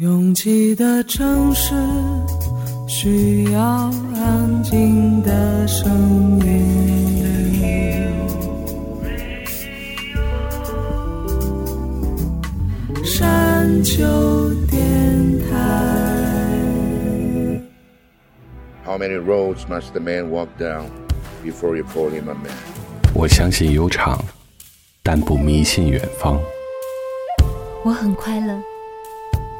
拥挤的城市需要安静的声音。山丘电台。How many roads must the man walk down before you call him a man? 我相信悠长，但不迷信远方。我很快乐，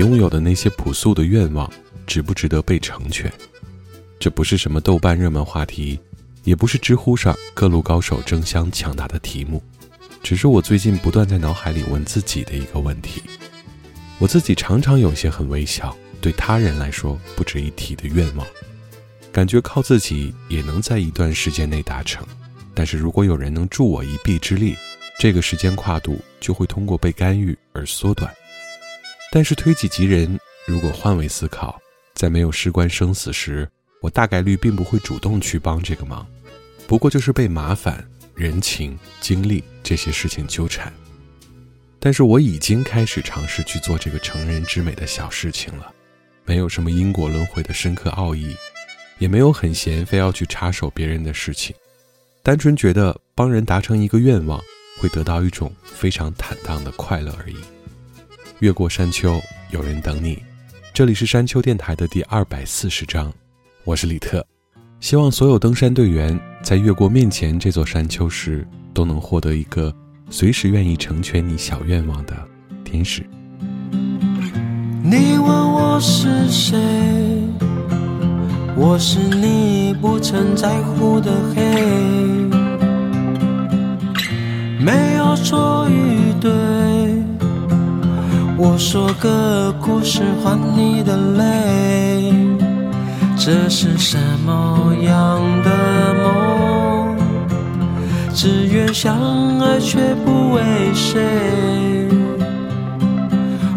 拥有的那些朴素的愿望，值不值得被成全？这不是什么豆瓣热门话题，也不是知乎上各路高手争相抢答的题目，只是我最近不断在脑海里问自己的一个问题。我自己常常有些很微小，对他人来说不值一提的愿望，感觉靠自己也能在一段时间内达成，但是如果有人能助我一臂之力，这个时间跨度就会通过被干预而缩短。但是推己及人，如果换位思考，在没有事关生死时，我大概率并不会主动去帮这个忙，不过就是被麻烦、人情、经历这些事情纠缠。但是我已经开始尝试去做这个成人之美的小事情了，没有什么因果轮回的深刻奥义，也没有很闲非要去插手别人的事情，单纯觉得帮人达成一个愿望，会得到一种非常坦荡的快乐而已。越过山丘，有人等你。这里是山丘电台的第二百四十章，我是李特。希望所有登山队员在越过面前这座山丘时，都能获得一个随时愿意成全你小愿望的天使。你问我是谁？我是你不曾在乎的黑，没有错与对。我说个故事换你的泪，这是什么样的梦？只愿相爱却不为谁。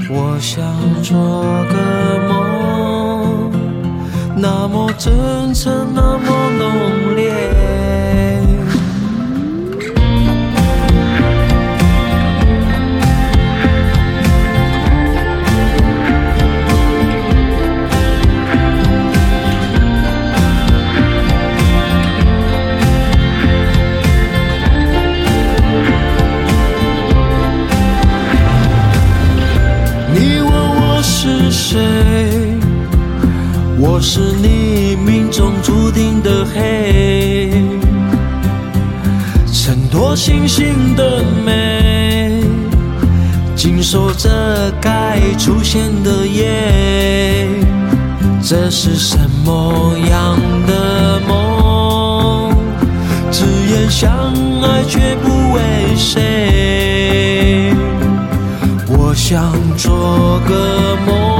我想做个梦，那么真诚，那么浓是你命中注定的黑，衬托星星的美，紧守着该出现的夜。这是什么样的梦？只言相爱却不为谁。我想做个梦，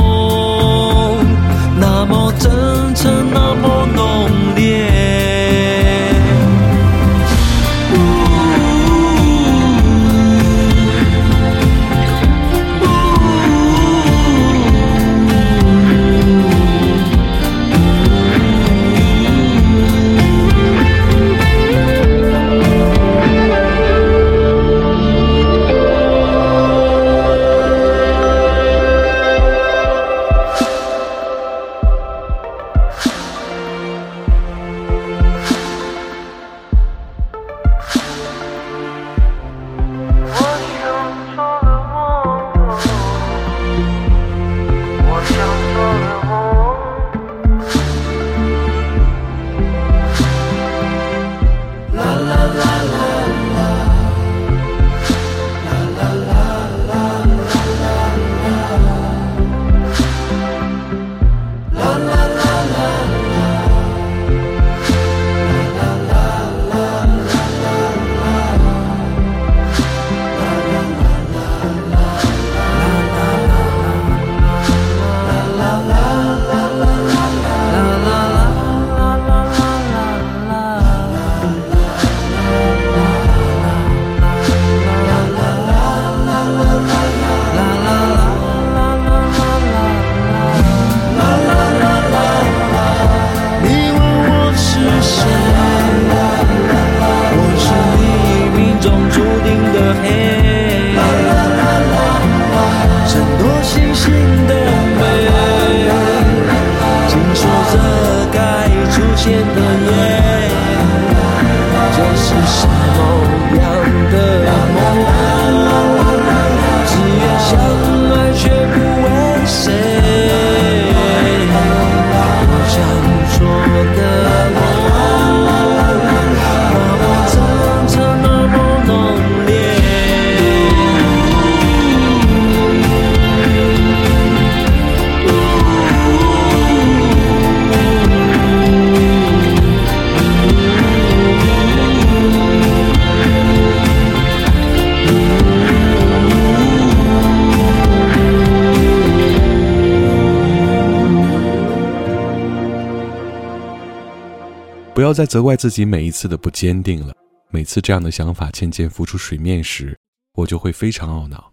要再责怪自己每一次的不坚定了。每次这样的想法渐渐浮出水面时，我就会非常懊恼。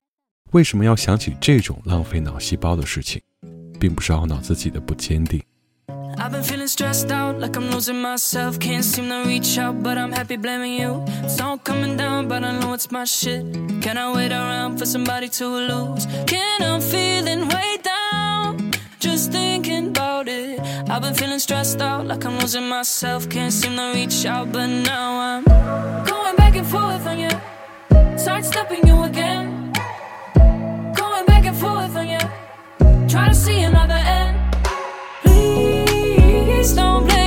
为什么要想起这种浪费脑细胞的事情，并不是懊恼自己的不坚定。I've been feeling stressed out, like I'm losing myself. Can't seem to reach out, but I'm happy blaming you. It's all coming down, but I know it's my shit. Can I wait around for somebody to lose? Can I'm feeling way down, I've been feeling stressed out, like I'm losing myself. Can't seem to reach out, but now I'm going back and forth on you, sidestepping you again. Going back and forth on you, try to see another end. Please don't blame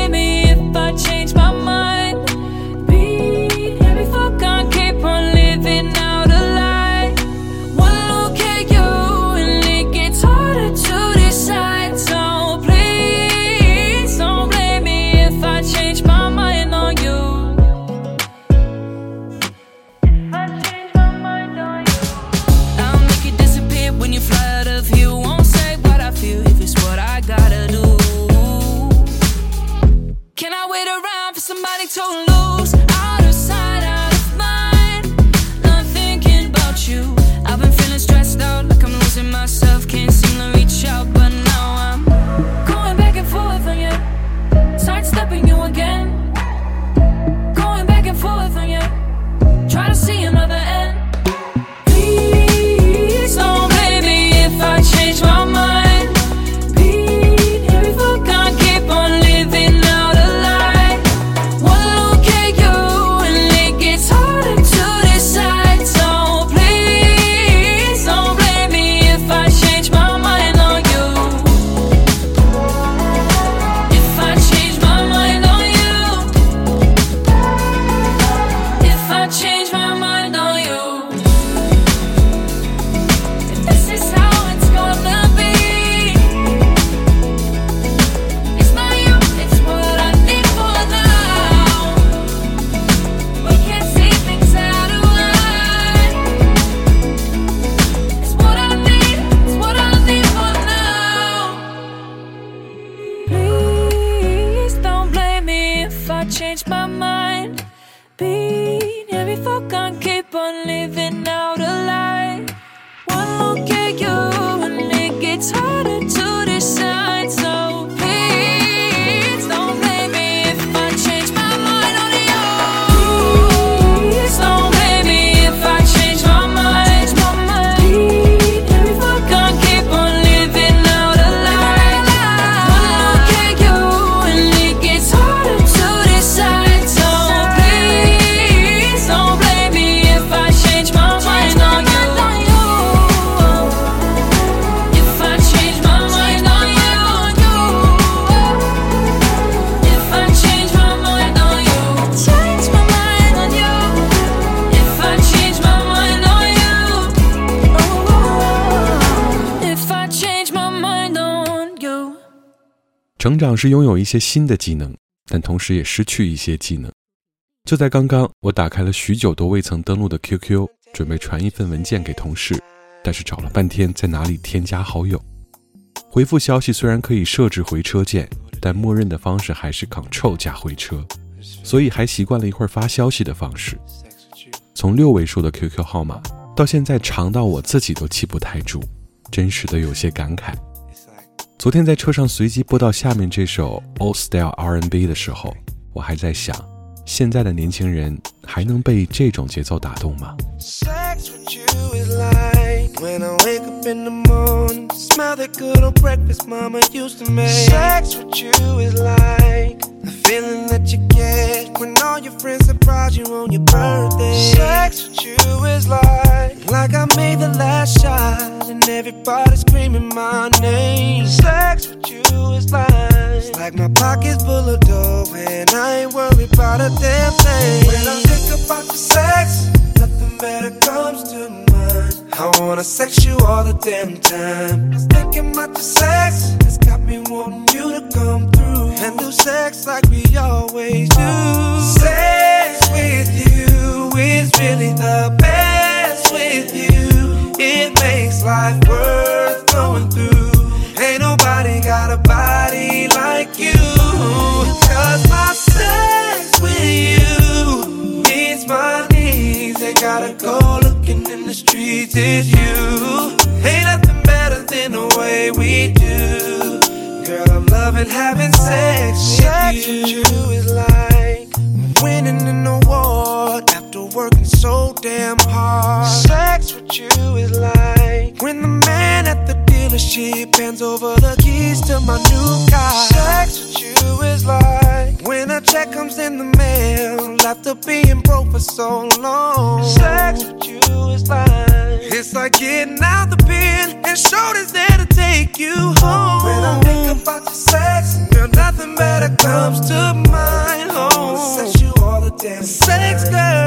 总是拥有一些新的技能，但同时也失去一些技能。就在刚刚，我打开了许久都未曾登录的 QQ，准备传一份文件给同事，但是找了半天在哪里添加好友。回复消息虽然可以设置回车键，但默认的方式还是 Ctrl 加回车，所以还习惯了一会儿发消息的方式。从六位数的 QQ 号码到现在长到我自己都记不太住，真实的有些感慨。昨天在车上随机播到下面这首 Old Style R&B 的时候，我还在想，现在的年轻人还能被这种节奏打动吗？ Sex with you is like when I wake up in the morning, smell that good old breakfast mama used to make. Sex with you is like the feeling that you get when all your friends surprise you on your birthday. Sex with you is like like I made the last shot and everybody screaming my name. Sex with you is like it's like my pockets full of dough and I ain't worried about a damn thing. When I think about the sex, nothing better comes to mind. I wanna sex you all the damn time. Just thinking about the sex, it's got me wanting you to come through and do sex like we always do. Sex with you is really the best with you. It makes life worth going through. Ain't nobody got a body like you. Cause my sex with you means my needs. Ain't gotta go looking in the streets. It's you. Ain't nothing better than the way we do. Girl, I'm loving having sex, sex with you. Sex with you is like winning an award working so damn hard. Sex with you is like when the man at the dealership hands over the keys to my new car. Sex with you is like when a check comes in the mail after being broke for so long. Sex with you is like it's like getting out the bin and shoulders there to take you home. When I think about your sex, girl, nothing better comes to mind. Oh, sex you all the damn sex, girl.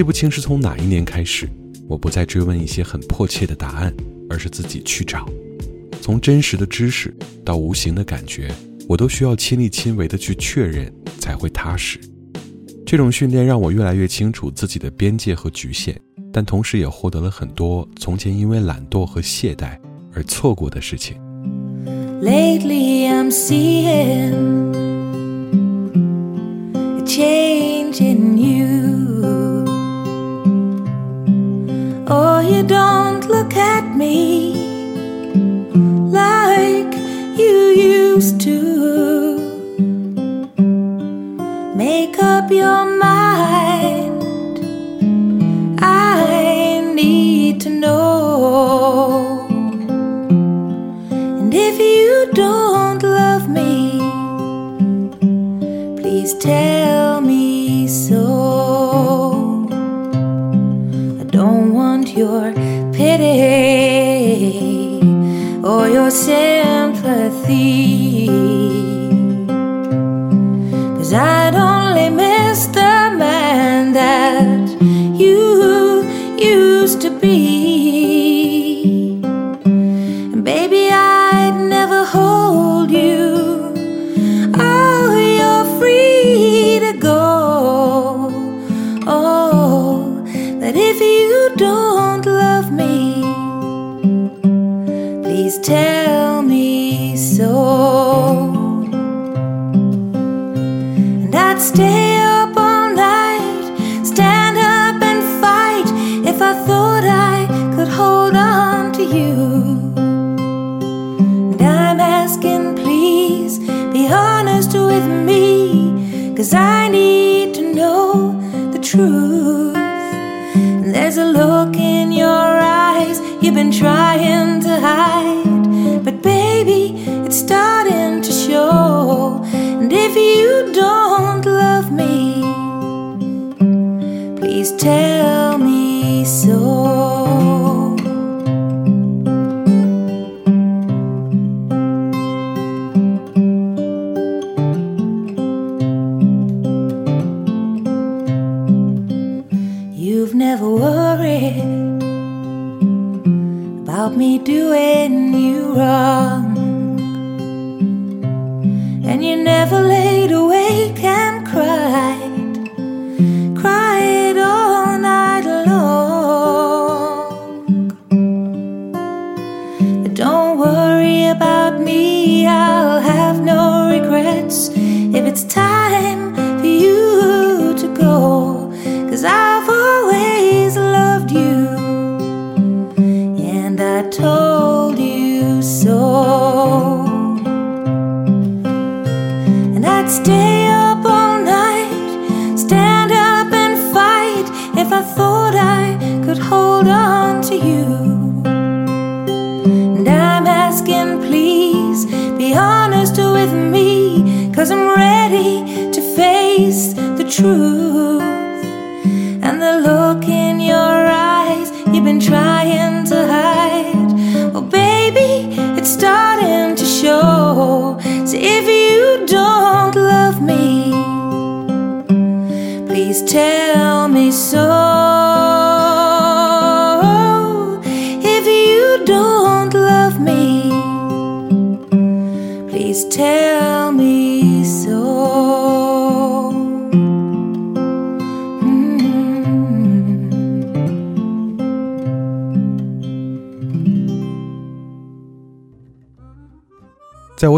记不清是从哪一年开始我不再追问一些很迫切的答案而是自己去找。从真实的知识到无形的感觉我都需要亲力亲为的去确认才会踏实。这种训练让我越来越清楚自己的边界和局限但同时也获得了很多从前因为懒惰和懈怠而错过的事情。Lately i'm seeing Cause I need to know the truth. There's a look in your eyes you've been trying to hide. But baby, it's starting to show. And if you don't love me, please tell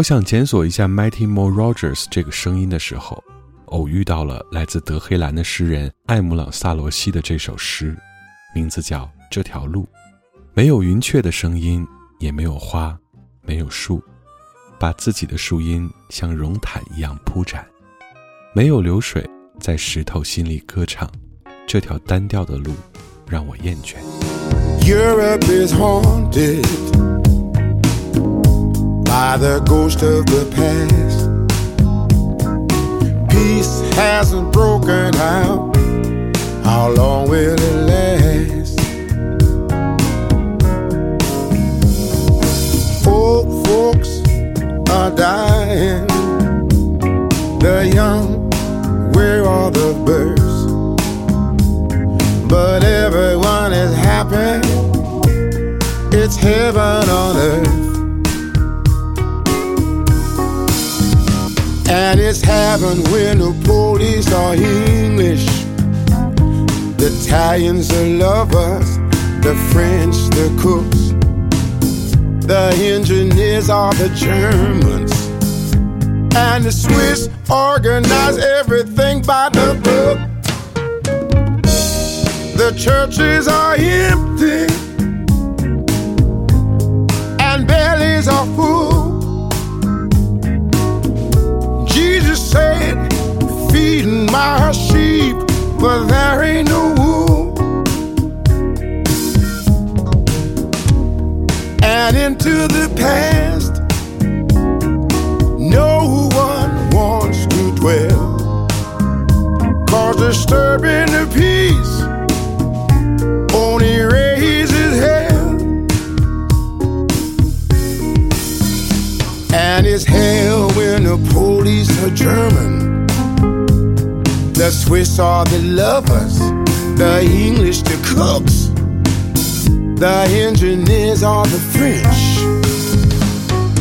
我想检索一下 Mighty Mo Rogers 这个声音的时候，偶遇到了来自德黑兰的诗人艾姆朗萨罗西的这首诗，名字叫《这条路》。没有云雀的声音，也没有花，没有树，把自己的树荫像绒毯一样铺展。没有流水在石头心里歌唱，这条单调的路让我厌倦。Europe is haunted by the ghost of the past. Peace hasn't broken out. Heaven when the police are English. The Italians are lovers, the French, the cooks. The engineers are the Germans. And the Swiss organize everything by the book. The churches are empty and bellies are full. Said, Feeding my sheep, but there ain't no wool. And into the past, no one wants to dwell. Cause disturbing And it's hell when the police are German. The Swiss are the lovers, the English the cooks, the engineers are the French.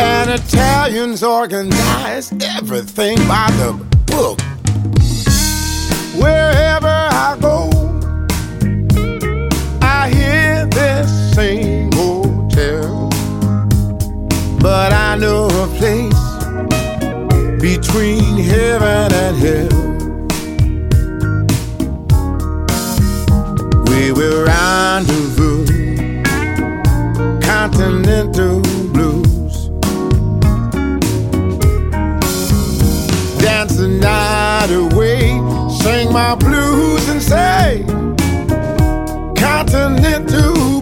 And Italians organize everything by the book. Wherever I go, I hear this same tale. But I know a place between heaven and hell. We will rendezvous, continental blues. Dance the night away sing my blues and say, Continental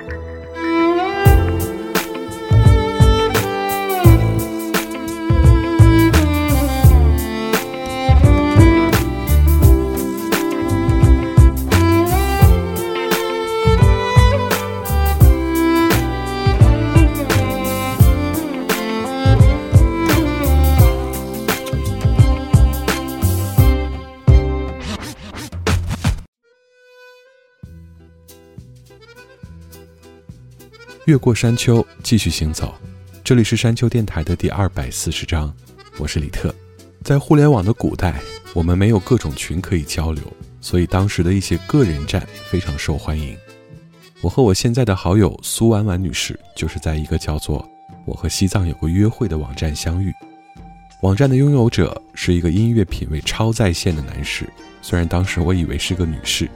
越过山丘，继续行走。这里是山丘电台的第二百四十章，我是李特。在互联网的古代，我们没有各种群可以交流，所以当时的一些个人站非常受欢迎。我和我现在的好友苏婉婉女士，就是在一个叫做“我和西藏有个约会”的网站相遇。网站的拥有者是一个音乐品味超在线的男士，虽然当时我以为是个女士。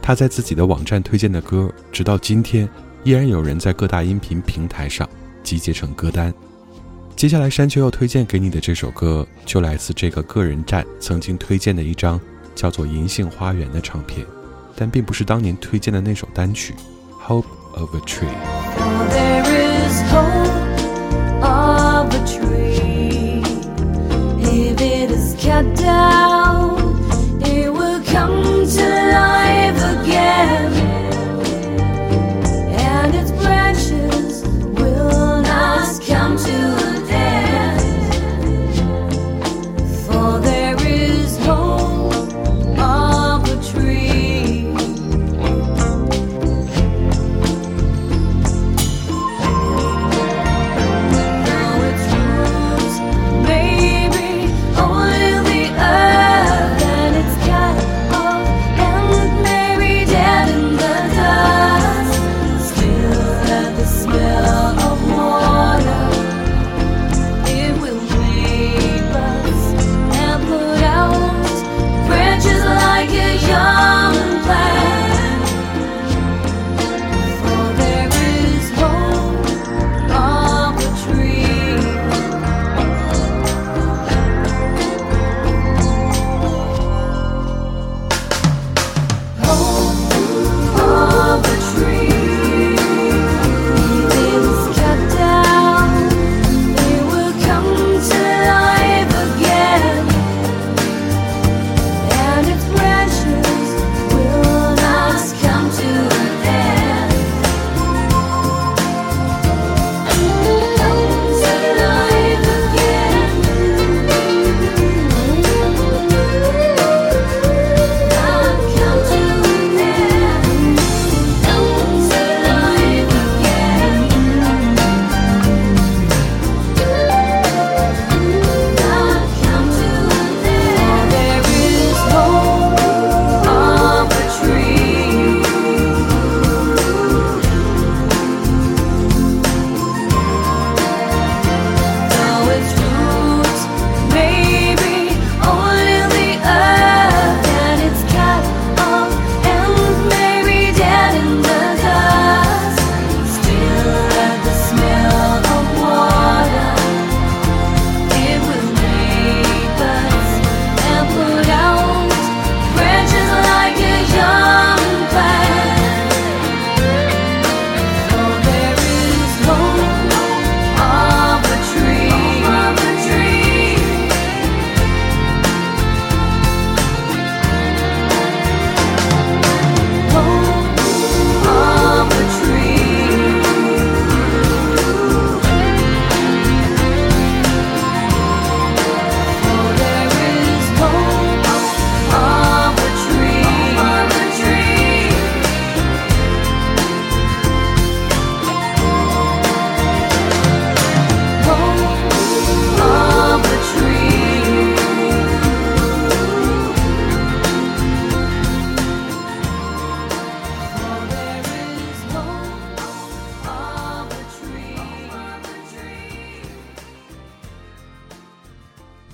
他在自己的网站推荐的歌，直到今天。依然有人在各大音频平台上集结成歌单。接下来，山丘要推荐给你的这首歌，就来自这个个人站曾经推荐的一张叫做《银杏花园》的唱片，但并不是当年推荐的那首单曲《Hope of a Tree》。There is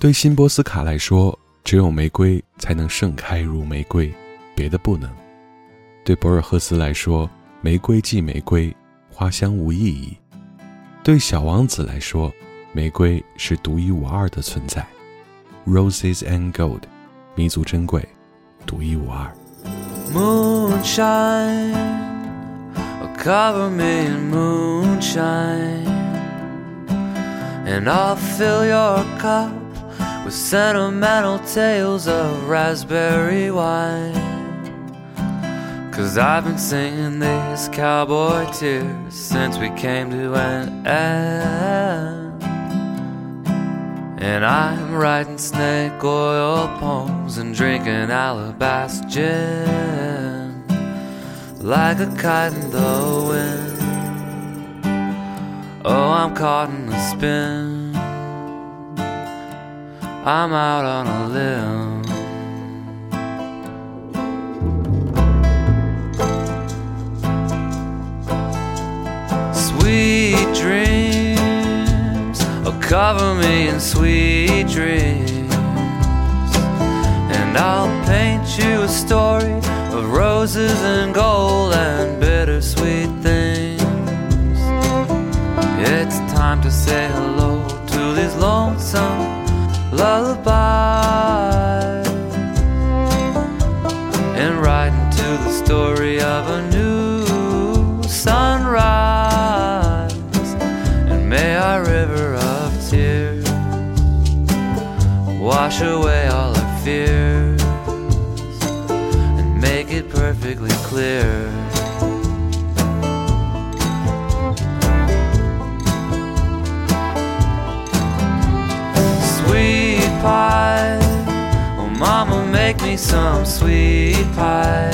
对辛波斯卡来说，只有玫瑰才能盛开如玫瑰，别的不能。对博尔赫斯来说，玫瑰即玫瑰，花香无意义。对小王子来说，玫瑰是独一无二的存在，Roses and Gold，弥足珍贵，独一无二。Moonshine, cover me in moonshine, and I'll fill your cup with sentimental tales of raspberry wine. Cause I've been singing these cowboy tears since we came to an end. And I'm writing snake oil poems and drinking alabaster gin like a kite in the wind. Oh, I'm caught in a spin. I'm out on a limb. Sweet dreams, oh, cover me in sweet dreams. And I'll paint you a story of roses and gold and bittersweet things. It's time to say hello to these lonesome lullabies and ride into the story of a new sunrise. And may our river of tears wash away all our fears and make it perfectly clear. Me some sweet pie.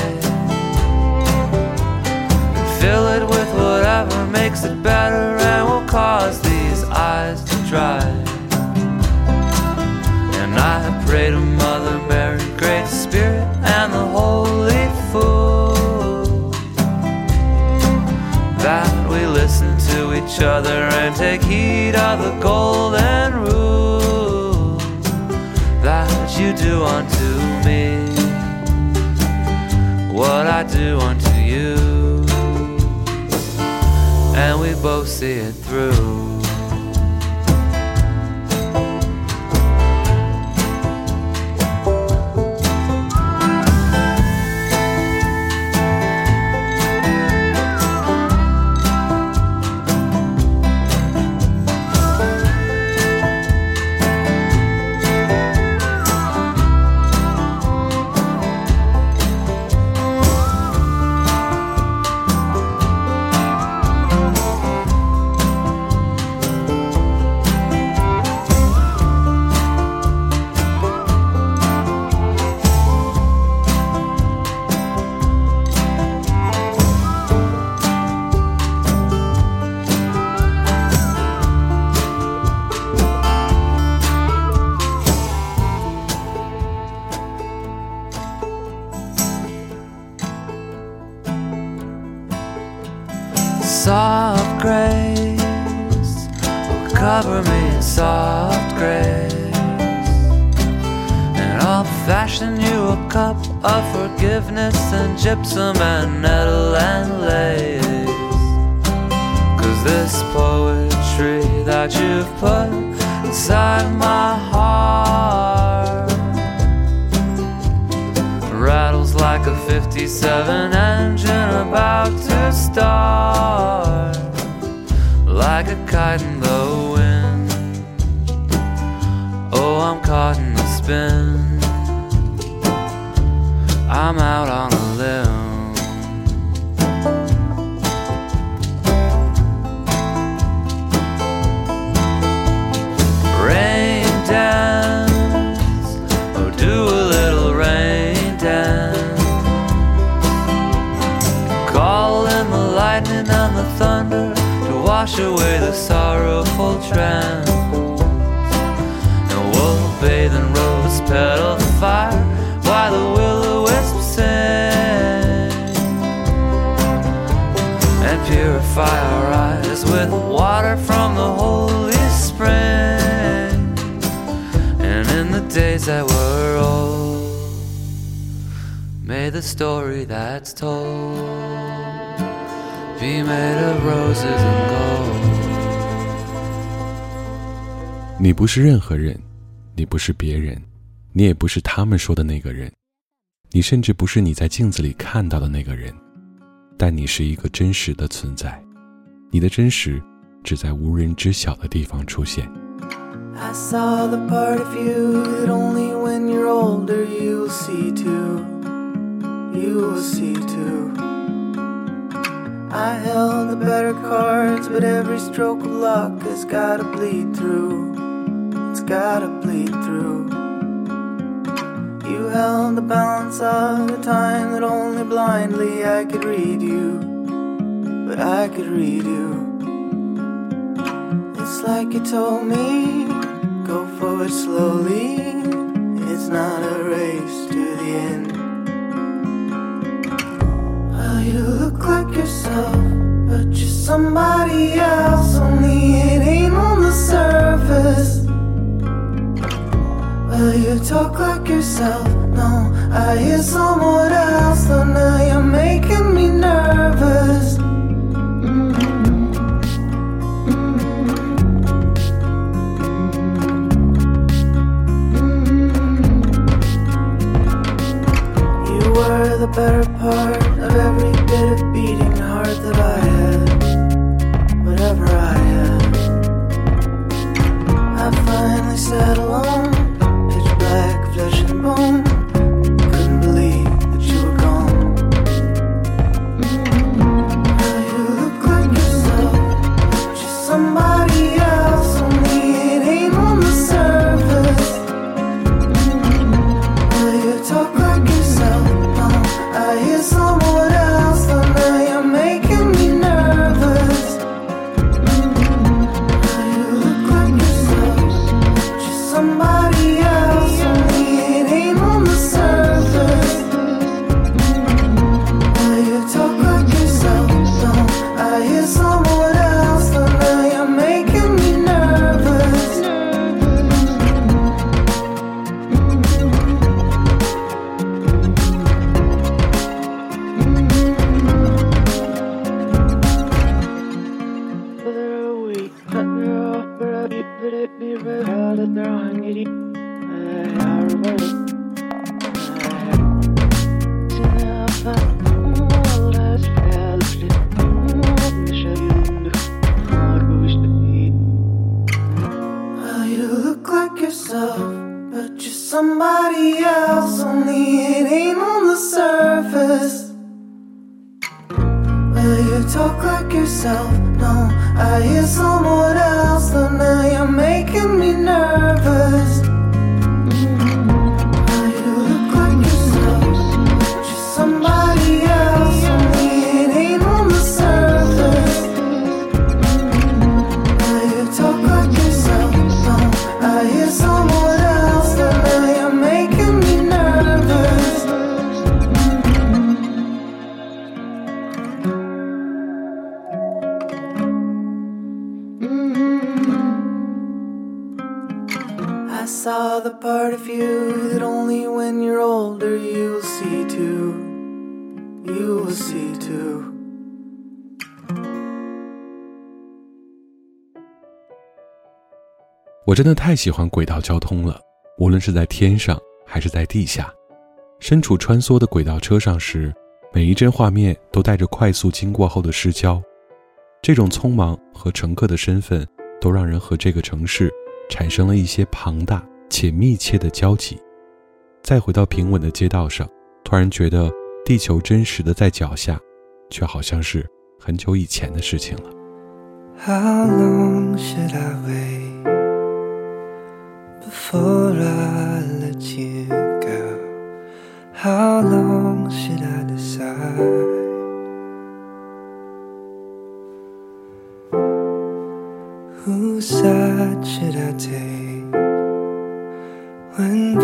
And fill it with whatever makes it better and will cause these eyes to dry. And I pray to Mother Mary, Great Spirit, and the Holy Fool that we listen to each other and take heed of the golden rule that you do unto me what I do unto you, and we both see it through. Poetry that you've put inside my heart. Rattles like a 57 engine about to start like a kite in the wind. Oh i'm caught in the spin. I'm out on away the sorrowful trance and we'll bathe in rose petal fire while the will-o-wisp sing and purify our eyes with water from the holy spring and in the days that were old. May the story that's told be made of roses and gold. 你不是任何人，你不是别人，你也不是他们说的那个人，你甚至不是你在镜子里看到的那个人，但你是一个真实的存在，你的真实只在无人知晓的地方出现。I saw the part of you that only when you're older you'll see too. You will see too. I held the better cards, but every stroke of luck has gotta bleed through. It's gotta bleed through. You held the balance of the time that only blindly I could read you. But I could read you. It's like you told me, go forward slowly. It's not a race to the end. You look like yourself, but you're somebody else. Only it ain't on the surface. Well, you talk like yourself. No, I hear someone else. Though now you're making me nervous. The better part every bit of beating heart that I had. Whatever I had. I finally sat alone, 真的太喜欢轨道交通了，无论是在天上还是在地下。身处穿梭的轨道车上时，每一帧画面都带着快速经过后的失焦。这种匆忙和乘客的身份，都让人和这个城市产生了一些庞大且密切的交集。再回到平稳的街道上，突然觉得地球真实的在脚下，却好像是很久以前的事情了。How long should I wait before I let you go? How long should I decide? Whose side should I take when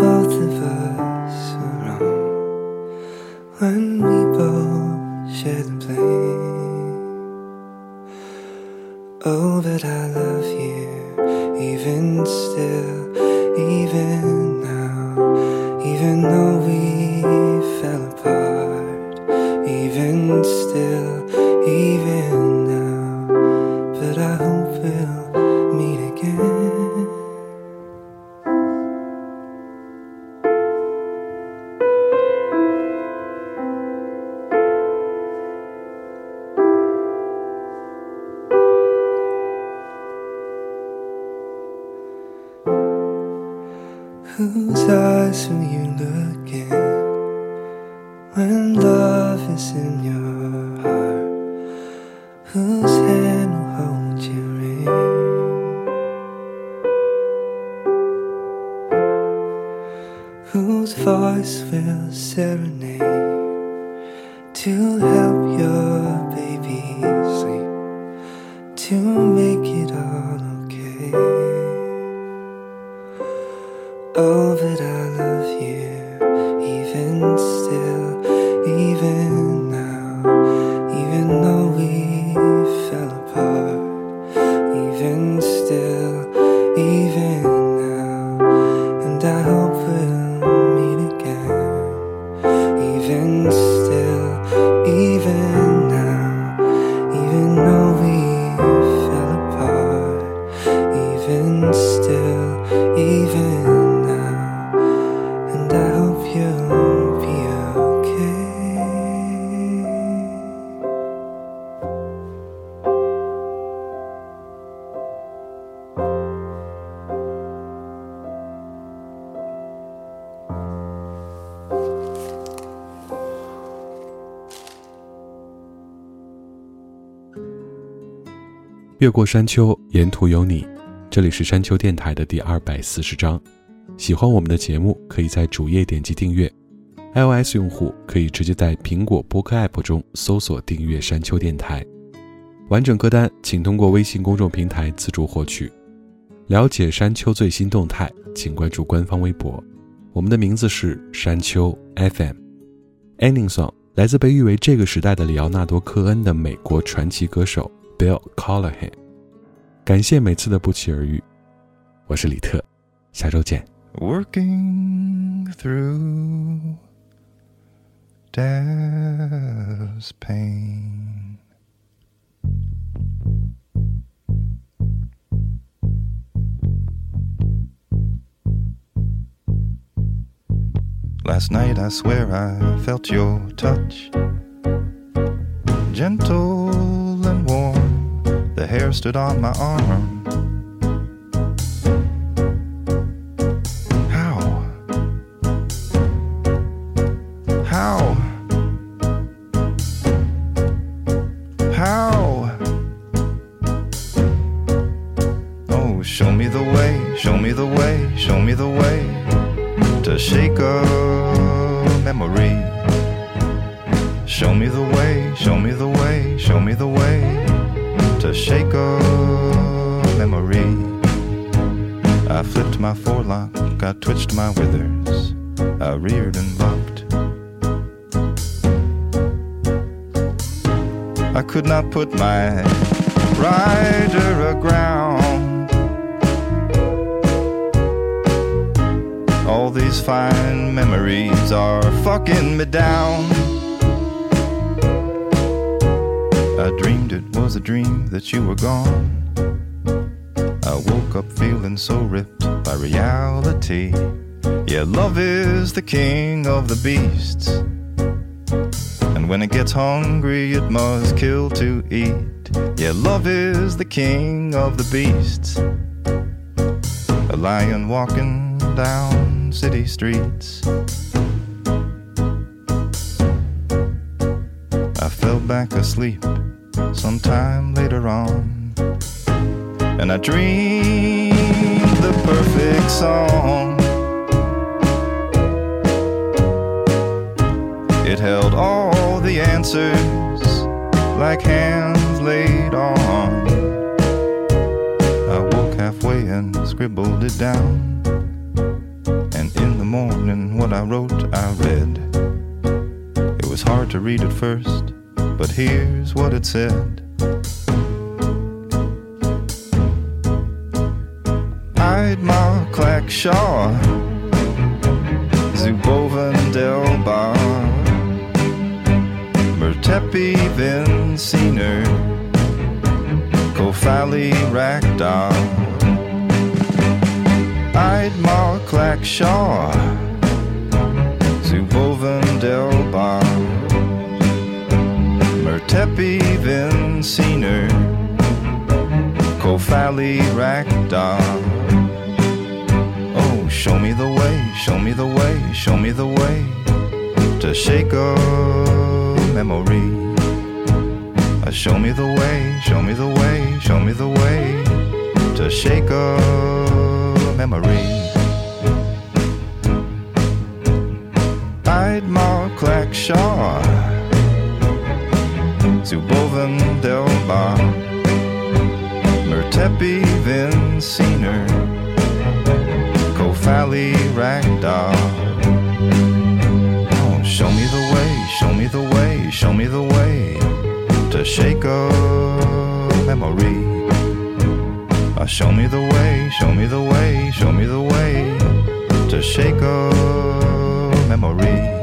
越过山丘，沿途有你》，这里是山丘电台的第二百四十章。喜欢我们的节目，可以在主页点击订阅。iOS 用户可以直接在苹果播客 App 中搜索订阅山丘电台。完整歌单请通过微信公众平台自助获取。了解山丘最新动态，请关注官方微博。我们的名字是山丘 FM。Ending song 来自被誉为这个时代的里奥纳多·科恩的美国传奇歌手 Bill Callahan。感谢每次的不期而遇，我是李特，下周见。 Working through death's pain. Last night I swear I felt your touch, gentle and warm. the hair stood on my arm. My withers, I reared and bucked. I could not put my rider aground. All these fine memories are fucking me down. I dreamed it was a dream that you were gone. I woke up feeling so ripped by reality. Yeah, love is the king of the beasts. And when it gets hungry, it must kill to eat. Yeah, love is the king of the beasts. A lion walking down city streets. I fell back asleep sometime later on. And I dreamed the perfect song. It held all the answers like hands laid on. I woke halfway and scribbled it down. And in the morning, what I wrote, I read. It was hard to read at first, but here's what it said. Clackshaw Zuboven del Bar, Mertepi Vinciner, Kofali Rakdal, Eidmar Clackshaw, Zuboven del Bar, Mertepi Vinciner, Kofali Rakdal. Show me the way, show me the way, show me the way to shake a memory. Uh, show me the way, show me the way, show me the way to shake a memory. Eidmar Clackshaw, Zuboven del Bar, Mertepi Vinciner. Valley Ragdoll. Oh, show me the way, show me the way, show me the way to shake a memory. Uh, show me the way, show me the way, show me the way to shake a memory.